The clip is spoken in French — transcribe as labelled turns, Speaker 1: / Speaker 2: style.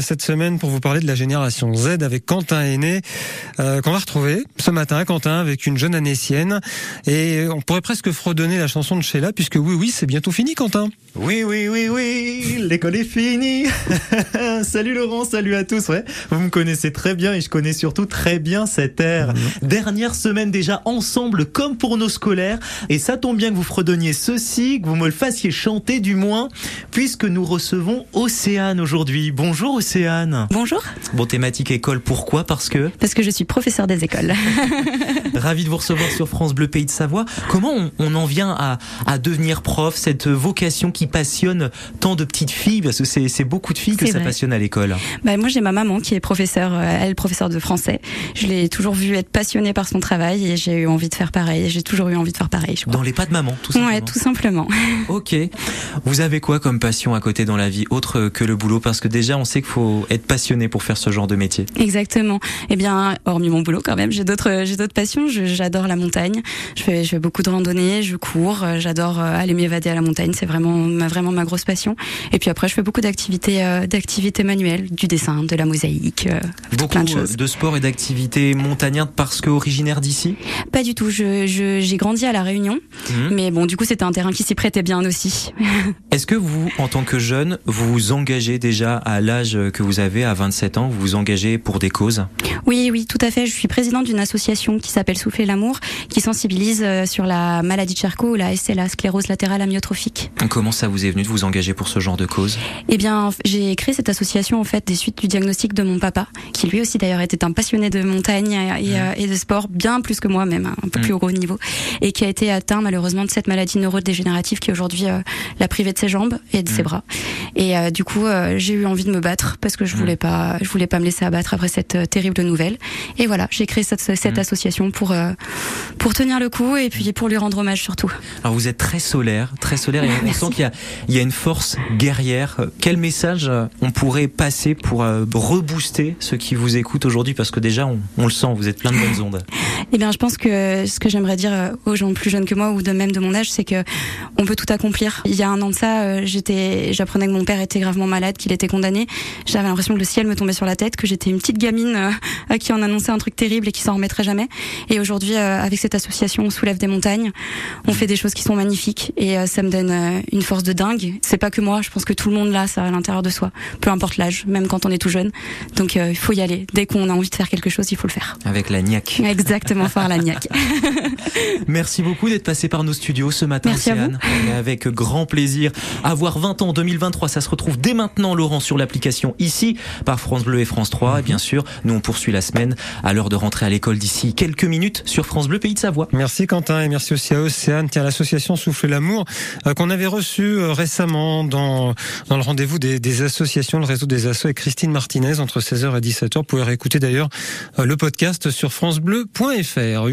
Speaker 1: cette semaine pour vous parler de la génération Z avec Quentin Aîné euh, qu'on va retrouver ce matin. Quentin avec une jeune anécienne et on pourrait presque fredonner la chanson de Sheila puisque oui oui c'est bientôt fini Quentin.
Speaker 2: Oui oui oui oui l'école est finie. salut Laurent salut à tous ouais vous me connaissez très bien et je connais surtout très bien cette ère. Mhm. Dernière semaine déjà ensemble comme pour nos scolaires et ça tombe bien que vous fredonniez ceci que vous me le fassiez chanter du moins puisque nous recevons Océane aujourd'hui. Bonjour Océane.
Speaker 3: Bonjour.
Speaker 2: Bon, thématique école, pourquoi? Parce que
Speaker 3: Parce que je suis professeur des écoles.
Speaker 2: Ravi de vous recevoir sur France Bleu Pays de Savoie. Comment on, en vient à, à, devenir prof, cette vocation qui passionne tant de petites filles Parce que c'est beaucoup de filles que ça passionne à l'école.
Speaker 3: Bah, moi, j'ai ma maman qui est professeure, euh, elle professeure de français. Je l'ai toujours vue être passionnée par son travail et j'ai eu envie de faire pareil. J'ai toujours eu envie de faire pareil. Je
Speaker 2: Dans les pas de maman, tout simplement.
Speaker 3: Ouais, tout simplement.
Speaker 2: Ok. Vous avez quoi comme passion à côté dans la vie, autre que le boulot? Parce que déjà, on sait qu'il faut être passionné pour faire ce genre de métier.
Speaker 3: Exactement. Eh bien, hormis mon boulot quand même, j'ai d'autres, j'ai d'autres passions. J'adore la montagne. Je fais, je fais beaucoup de randonnées, je cours. J'adore euh, aller m'évader à la montagne. C'est vraiment, ma, vraiment ma grosse passion. Et puis après, je fais beaucoup d'activités, euh, d'activités manuelles, du dessin, de la mosaïque, euh,
Speaker 2: beaucoup
Speaker 3: plein de choses.
Speaker 2: De sport et d'activités montagnardes parce que originaire d'ici?
Speaker 3: Pas du tout. Je, j'ai grandi à la Réunion, mmh. mais bon, du coup, c'était un terrain qui s'y prêtait bien aussi.
Speaker 2: Est-ce que vous, en tant que jeune, vous vous engagez déjà à l'âge que vous avez à 27 ans, vous vous engagez pour des causes?
Speaker 3: Oui, oui, tout à fait. Je suis présidente d'une association qui s'appelle Souffler l'amour, qui sensibilise euh, sur la maladie de Charcot ou la SLA, sclérose latérale amyotrophique.
Speaker 2: Comment ça vous est venu de vous engager pour ce genre de cause?
Speaker 3: Eh bien, j'ai créé cette association en fait des suites du diagnostic de mon papa, qui lui aussi d'ailleurs était un passionné de montagne et, mmh. euh, de sport, bien plus que moi même, un peu plus mmh. haut niveau, et qui a été atteint malheureusement de cette maladie neurodégénérative qui aujourd'hui euh, l'a privé de ses jambes et de ses bras. Et du coup, j'ai eu envie de me battre parce que je voulais mm. pas, je voulais pas me laisser abattre après cette euh, terrible nouvelle. Et voilà, j'ai créé cette, cette mm. association pour euh, pour tenir le coup et puis pour lui rendre hommage surtout.
Speaker 2: Alors vous êtes très solaire, très solaire et on sent qu'il y a il y a une force guerrière. Quel message euh, on pourrait passer pour rebooster ceux qui vous écoutent aujourd'hui? Parce que déjà on, on, le sent, vous êtes plein de bonnes ondes.
Speaker 3: Eh bien, je pense que ce que j'aimerais dire aux gens plus jeunes que moi ou de même de mon âge, c'est que on peut tout accomplir. Il y a un an de ça, j'étais, j'apprenais que mon père était gravement malade, qu'il était condamné. J'avais l'impression que le ciel me tombait sur la tête, que j'étais une petite gamine euh, à qui on annonçait un truc terrible et qui s'en remettrait jamais. Et aujourd'hui, euh, avec cette association, on soulève des montagnes, on fait des choses qui sont magnifiques et euh, ça me donne une force de dingue. C'est pas que moi, je pense que tout le monde l'a ça à l'intérieur de soi, peu importe l'âge, même quand on est tout jeune. Donc il faut y aller. Dès qu'on a envie de faire quelque chose, il faut le faire.
Speaker 2: Avec la niaque.
Speaker 3: Exactement,
Speaker 2: Merci beaucoup d'être passé par nos studios ce matin,
Speaker 3: Merci
Speaker 2: Océane. Avec grand plaisir. Avoir 20 ans 2023, ça se retrouve dès maintenant, Laurent, sur l'application ici par France Bleu et France 3. Et bien sûr, nous on poursuit la semaine à l'heure de rentrer à l'école d'ici quelques minutes sur France Bleu Pays de Savoie.
Speaker 1: Merci Quentin et merci aussi à Océane, tiens l'association Souffle l'amour euh, qu'on avait reçu euh, récemment dans dans le rendez-vous des, des, associations, le réseau des assos avec Christine Martinez entre 16h et 17h. Vous pouvez réécouter d'ailleurs euh, le podcast sur francebleu.fr. FR.